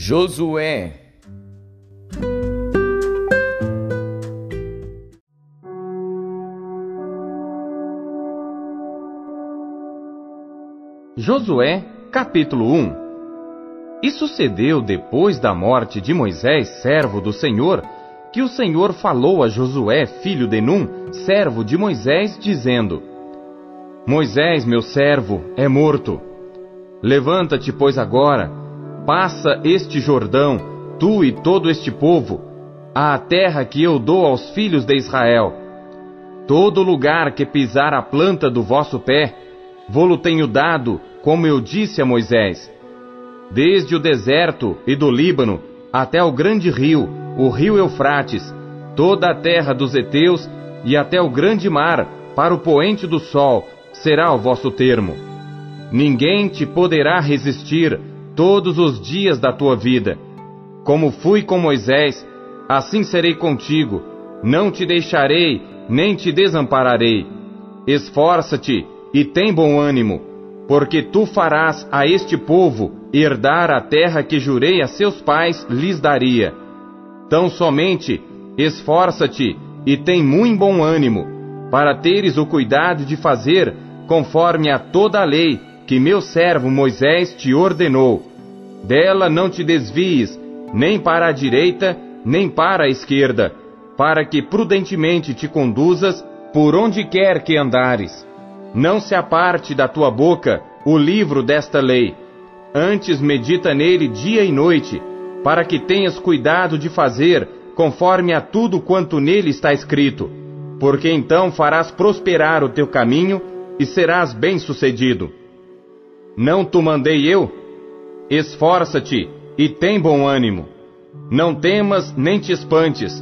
Josué Josué, capítulo 1 E sucedeu depois da morte de Moisés, servo do Senhor, que o Senhor falou a Josué, filho de Num, servo de Moisés, dizendo: Moisés, meu servo, é morto. Levanta-te, pois, agora, passa este Jordão, tu e todo este povo, à terra que eu dou aos filhos de Israel. Todo lugar que pisar a planta do vosso pé, vou-lo tenho dado, como eu disse a Moisés. Desde o deserto e do Líbano até o grande rio, o rio Eufrates, toda a terra dos heteus e até o grande mar, para o poente do sol, será o vosso termo. Ninguém te poderá resistir todos os dias da tua vida. Como fui com Moisés, assim serei contigo. Não te deixarei, nem te desampararei. Esforça-te e tem bom ânimo, porque tu farás a este povo herdar a terra que jurei a seus pais lhes daria. Tão somente esforça-te e tem muito bom ânimo, para teres o cuidado de fazer conforme a toda a lei que meu servo Moisés te ordenou. Dela não te desvies, nem para a direita, nem para a esquerda, para que prudentemente te conduzas por onde quer que andares. Não se aparte da tua boca o livro desta lei. Antes medita nele dia e noite, para que tenhas cuidado de fazer conforme a tudo quanto nele está escrito, porque então farás prosperar o teu caminho e serás bem-sucedido. Não te mandei eu? Esforça-te e tem bom ânimo. Não temas nem te espantes,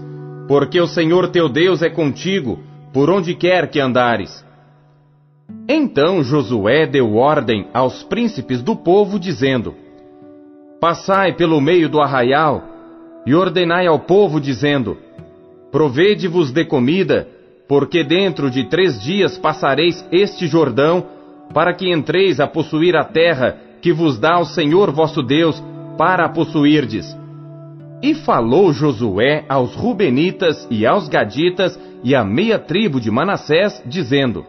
porque o Senhor teu Deus é contigo por onde quer que andares. Então Josué deu ordem aos príncipes do povo, dizendo: Passai pelo meio do arraial e ordenai ao povo, dizendo: Provede-vos de comida, porque dentro de três dias passareis este Jordão, para que entreis a possuir a terra que vos dá o Senhor vosso Deus, para a possuirdes. E falou Josué aos Rubenitas e aos Gaditas e à meia tribo de Manassés, dizendo: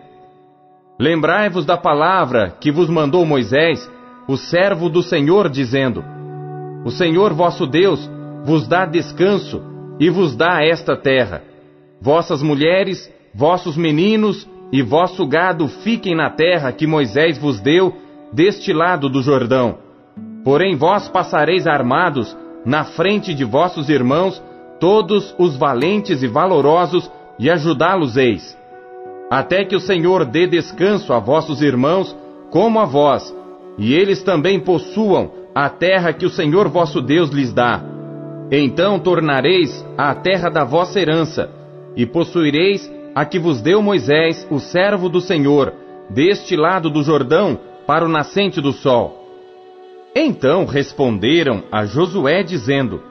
Lembrai-vos da palavra que vos mandou Moisés, o servo do Senhor, dizendo: O Senhor vosso Deus vos dá descanso e vos dá esta terra. Vossas mulheres, vossos meninos e vosso gado fiquem na terra que Moisés vos deu, deste lado do Jordão. Porém vós passareis armados na frente de vossos irmãos, todos os valentes e valorosos, e ajudá-los-eis até que o Senhor dê descanso a vossos irmãos, como a vós, e eles também possuam a terra que o Senhor vosso Deus lhes dá. Então tornareis a terra da vossa herança, e possuireis a que vos deu Moisés, o servo do Senhor, deste lado do Jordão, para o nascente do sol. Então responderam a Josué, dizendo: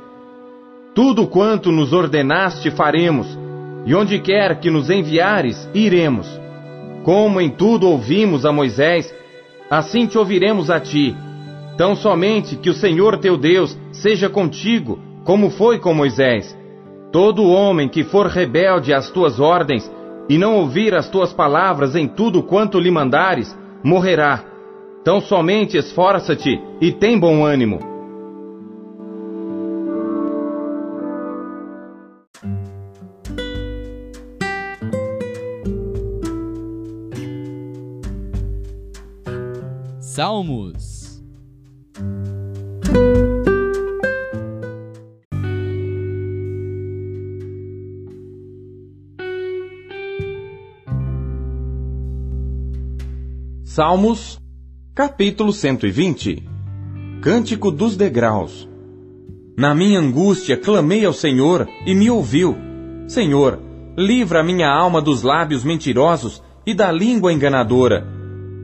Tudo quanto nos ordenaste faremos, e onde quer que nos enviares, iremos. Como em tudo ouvimos a Moisés, assim te ouviremos a ti. Tão somente que o Senhor teu Deus seja contigo, como foi com Moisés. Todo homem que for rebelde às tuas ordens e não ouvir as tuas palavras em tudo quanto lhe mandares, morrerá. Tão somente esforça-te e tem bom ânimo Salmos. Salmos, capítulo 120 Cântico dos Degraus Na minha angústia clamei ao Senhor e me ouviu. Senhor, livra a minha alma dos lábios mentirosos e da língua enganadora.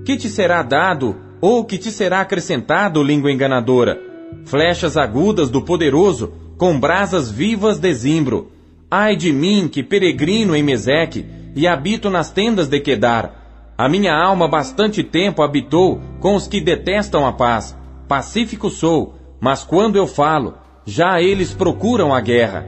Que te será dado ou que te será acrescentado, língua enganadora? Flechas agudas do poderoso, com brasas vivas de zimbro. Ai de mim, que peregrino em Meseque, e habito nas tendas de Quedar. A minha alma bastante tempo habitou com os que detestam a paz. Pacífico sou, mas quando eu falo, já eles procuram a guerra.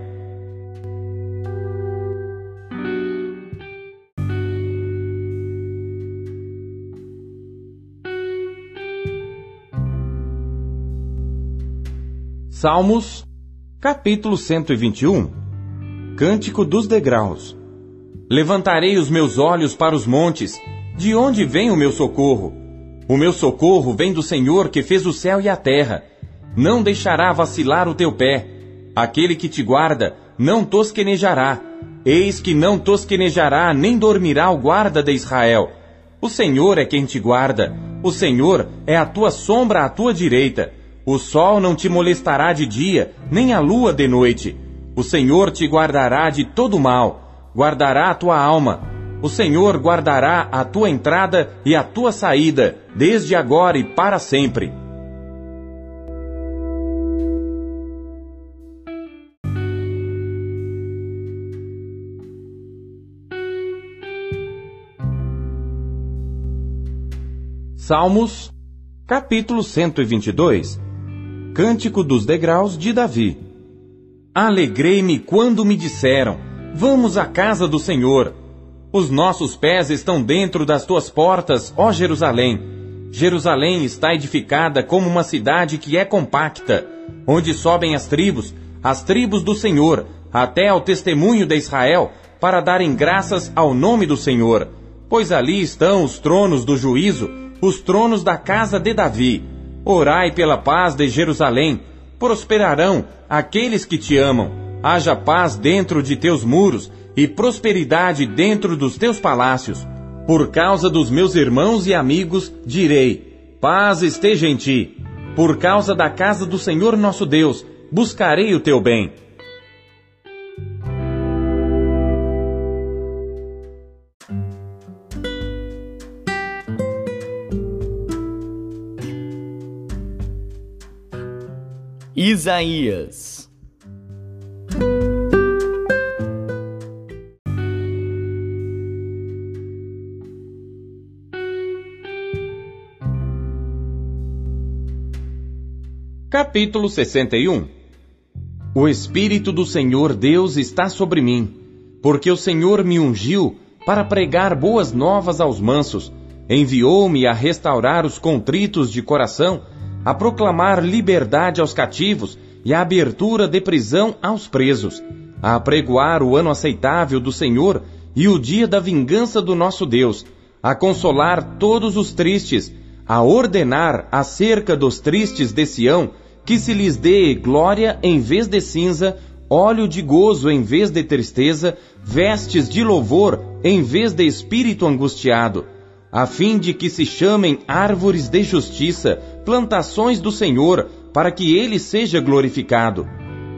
Salmos, capítulo 121 Cântico dos Degraus Levantarei os meus olhos para os montes, de onde vem o meu socorro? O meu socorro vem do Senhor que fez o céu e a terra. Não deixará vacilar o teu pé. Aquele que te guarda não tosquenejará. Eis que não tosquenejará nem dormirá o guarda de Israel. O Senhor é quem te guarda. O Senhor é a tua sombra à tua direita. O sol não te molestará de dia, nem a lua de noite. O Senhor te guardará de todo mal, guardará a tua alma. O Senhor guardará a tua entrada e a tua saída, desde agora e para sempre. Salmos, capítulo 122 Cântico dos Degraus de Davi. Alegrei-me quando me disseram: Vamos à casa do Senhor. Os nossos pés estão dentro das tuas portas, ó Jerusalém. Jerusalém está edificada como uma cidade que é compacta, onde sobem as tribos, as tribos do Senhor, até ao testemunho de Israel, para darem graças ao nome do Senhor. Pois ali estão os tronos do juízo, os tronos da casa de Davi. Orai pela paz de Jerusalém. Prosperarão aqueles que te amam. Haja paz dentro de teus muros e prosperidade dentro dos teus palácios. Por causa dos meus irmãos e amigos, direi: paz esteja em ti. Por causa da casa do Senhor nosso Deus, buscarei o teu bem. Isaías. Capítulo 61 O Espírito do Senhor Deus está sobre mim, porque o Senhor me ungiu para pregar boas novas aos mansos, enviou-me a restaurar os contritos de coração a proclamar liberdade aos cativos e a abertura de prisão aos presos, a apregoar o ano aceitável do Senhor e o dia da vingança do nosso Deus, a consolar todos os tristes, a ordenar acerca dos tristes de Sião que se lhes dê glória em vez de cinza, óleo de gozo em vez de tristeza, vestes de louvor em vez de espírito angustiado a fim de que se chamem árvores de justiça, plantações do Senhor, para que ele seja glorificado.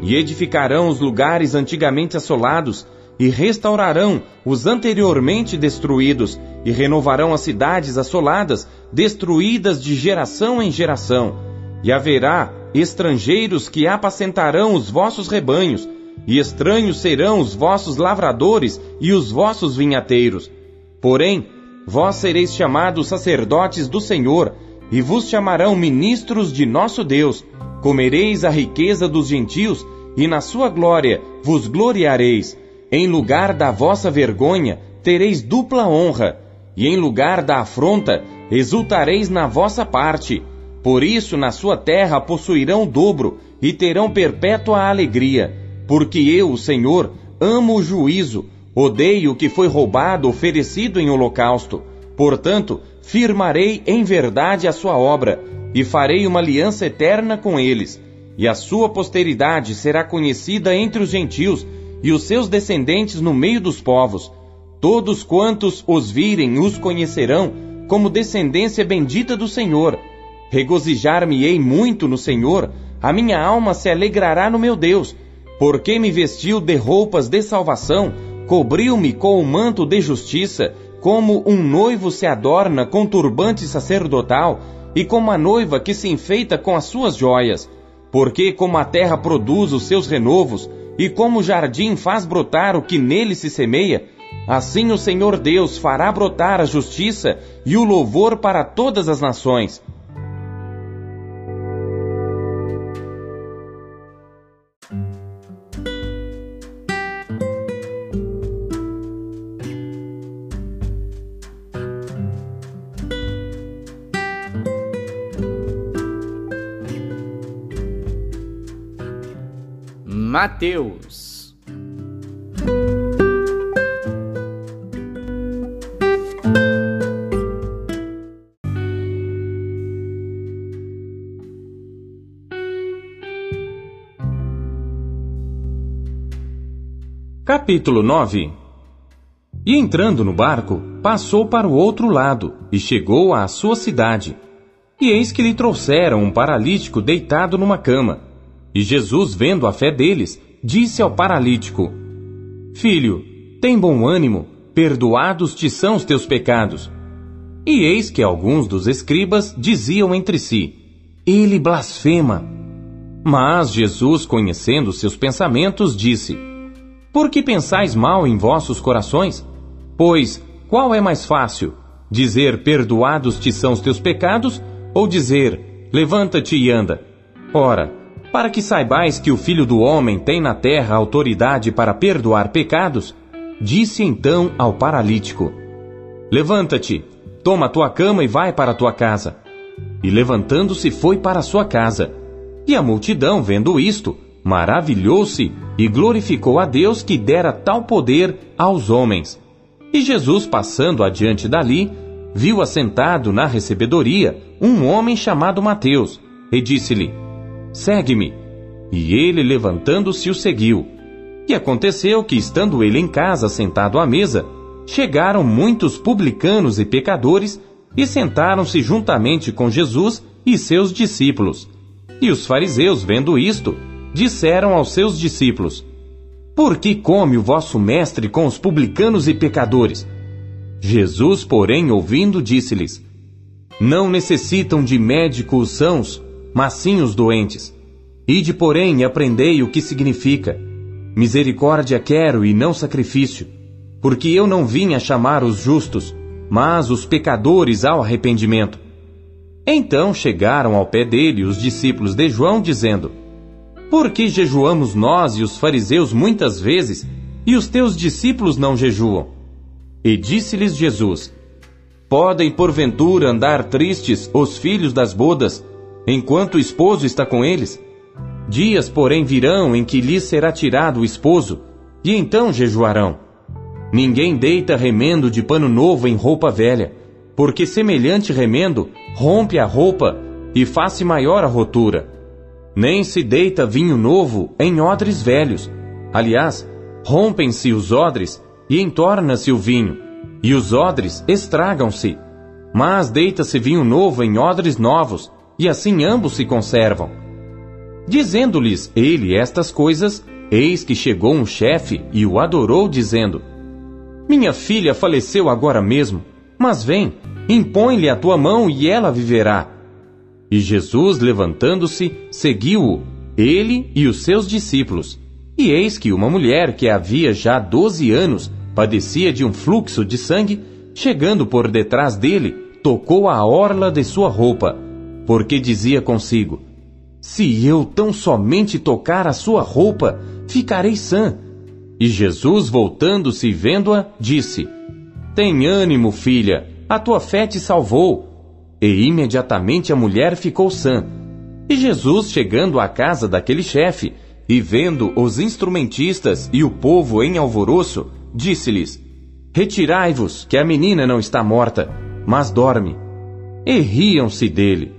E edificarão os lugares antigamente assolados, e restaurarão os anteriormente destruídos, e renovarão as cidades assoladas, destruídas de geração em geração. E haverá estrangeiros que apacentarão os vossos rebanhos, e estranhos serão os vossos lavradores e os vossos vinhateiros. Porém, Vós sereis chamados sacerdotes do Senhor, e vos chamarão ministros de nosso Deus. Comereis a riqueza dos gentios, e na sua glória vos gloriareis. Em lugar da vossa vergonha, tereis dupla honra, e em lugar da afronta, exultareis na vossa parte. Por isso, na sua terra possuirão dobro, e terão perpétua alegria. Porque eu, o Senhor, amo o juízo, Odeio o que foi roubado oferecido em holocausto. Portanto, firmarei em verdade a sua obra, e farei uma aliança eterna com eles. E a sua posteridade será conhecida entre os gentios, e os seus descendentes no meio dos povos. Todos quantos os virem os conhecerão como descendência bendita do Senhor. Regozijar-me-ei muito no Senhor, a minha alma se alegrará no meu Deus, porque me vestiu de roupas de salvação cobriu-me com o manto de justiça, como um noivo se adorna com turbante sacerdotal, e como a noiva que se enfeita com as suas joias. Porque como a terra produz os seus renovos, e como o jardim faz brotar o que nele se semeia, assim o Senhor Deus fará brotar a justiça e o louvor para todas as nações. Mateus. Capítulo 9 E entrando no barco, passou para o outro lado e chegou à sua cidade. E eis que lhe trouxeram um paralítico deitado numa cama. E Jesus, vendo a fé deles, disse ao paralítico: Filho, tem bom ânimo, perdoados te são os teus pecados. E eis que alguns dos escribas diziam entre si: Ele blasfema. Mas Jesus, conhecendo seus pensamentos, disse: por que pensais mal em vossos corações? Pois, qual é mais fácil? Dizer perdoados te são os teus pecados, ou dizer levanta-te e anda? Ora, para que saibais que o Filho do Homem tem na terra autoridade para perdoar pecados, disse então ao paralítico: Levanta-te, toma tua cama e vai para tua casa. E levantando-se foi para sua casa. E a multidão, vendo isto, maravilhou-se e glorificou a Deus que dera tal poder aos homens. E Jesus, passando adiante dali, viu assentado na recebedoria um homem chamado Mateus, e disse-lhe: Segue-me. E ele, levantando-se, o seguiu. E aconteceu que, estando ele em casa sentado à mesa, chegaram muitos publicanos e pecadores e sentaram-se juntamente com Jesus e seus discípulos. E os fariseus, vendo isto, disseram aos seus discípulos: Por que come o vosso mestre com os publicanos e pecadores? Jesus, porém, ouvindo, disse-lhes: Não necessitam de médico os sãos, mas sim os doentes. Ide, porém, e aprendei o que significa: Misericórdia quero e não sacrifício, porque eu não vim a chamar os justos, mas os pecadores ao arrependimento. Então chegaram ao pé dele os discípulos de João, dizendo: por que jejuamos nós e os fariseus muitas vezes, e os teus discípulos não jejuam? E disse-lhes Jesus: Podem porventura andar tristes os filhos das bodas, enquanto o esposo está com eles? Dias, porém, virão em que lhes será tirado o esposo, e então jejuarão. Ninguém deita remendo de pano novo em roupa velha, porque semelhante remendo rompe a roupa e faz-se maior a rotura nem se deita vinho novo em odres velhos. Aliás, rompem-se os odres e entorna-se o vinho, e os odres estragam-se. Mas deita-se vinho novo em odres novos, e assim ambos se conservam. Dizendo-lhes ele estas coisas, eis que chegou um chefe e o adorou, dizendo: Minha filha faleceu agora mesmo, mas vem, impõe-lhe a tua mão e ela viverá. E Jesus, levantando-se, seguiu-o, ele e os seus discípulos. E eis que uma mulher que havia já doze anos padecia de um fluxo de sangue, chegando por detrás dele, tocou a orla de sua roupa, porque dizia consigo: Se eu tão somente tocar a sua roupa, ficarei sã. E Jesus, voltando-se e vendo-a, disse: Tem ânimo, filha, a tua fé te salvou e imediatamente a mulher ficou sã. E Jesus, chegando à casa daquele chefe, e vendo os instrumentistas e o povo em alvoroço, disse-lhes: Retirai-vos, que a menina não está morta, mas dorme. E riam-se dele.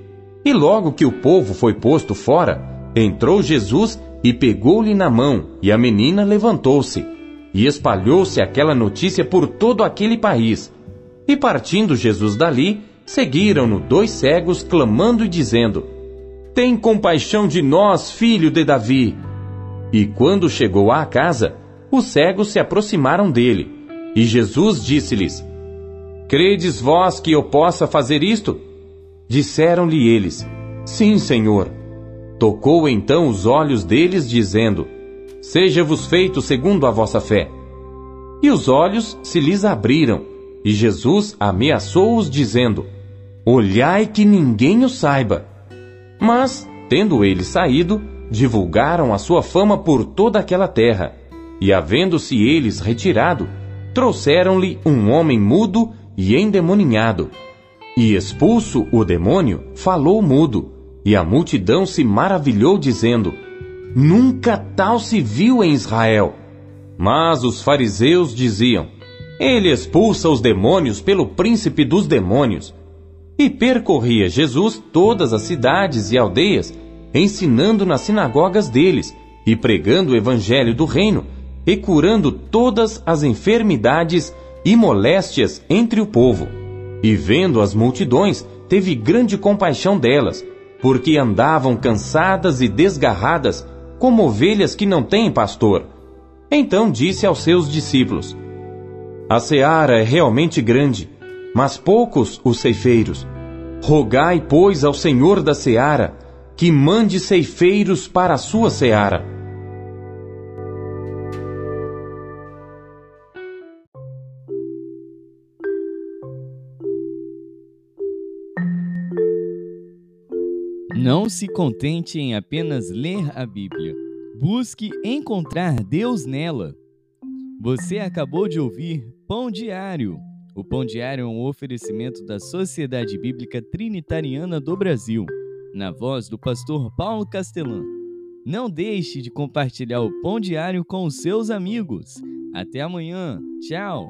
E logo que o povo foi posto fora, entrou Jesus e pegou-lhe na mão, e a menina levantou-se. E espalhou-se aquela notícia por todo aquele país. E partindo Jesus dali, Seguiram-no dois cegos, clamando e dizendo: Tem compaixão de nós, filho de Davi. E quando chegou à casa, os cegos se aproximaram dele. E Jesus disse-lhes: Credes vós que eu possa fazer isto? Disseram-lhe eles: Sim, Senhor. Tocou então os olhos deles, dizendo: Seja-vos feito segundo a vossa fé. E os olhos se lhes abriram, e Jesus ameaçou-os, dizendo: Olhai que ninguém o saiba. Mas, tendo ele saído, divulgaram a sua fama por toda aquela terra. E havendo-se eles retirado, trouxeram-lhe um homem mudo e endemoninhado. E expulso o demônio, falou mudo, e a multidão se maravilhou, dizendo: Nunca tal se viu em Israel. Mas os fariseus diziam: Ele expulsa os demônios pelo príncipe dos demônios. E percorria Jesus todas as cidades e aldeias, ensinando nas sinagogas deles e pregando o evangelho do reino e curando todas as enfermidades e moléstias entre o povo. E vendo as multidões, teve grande compaixão delas, porque andavam cansadas e desgarradas, como ovelhas que não têm pastor. Então disse aos seus discípulos: A seara é realmente grande, mas poucos os ceifeiros. Rogai, pois, ao Senhor da seara, que mande ceifeiros para a sua seara. Não se contente em apenas ler a Bíblia. Busque encontrar Deus nela. Você acabou de ouvir Pão Diário. O Pão Diário é um oferecimento da Sociedade Bíblica Trinitariana do Brasil, na voz do pastor Paulo Castelã. Não deixe de compartilhar o Pão Diário com os seus amigos. Até amanhã. Tchau.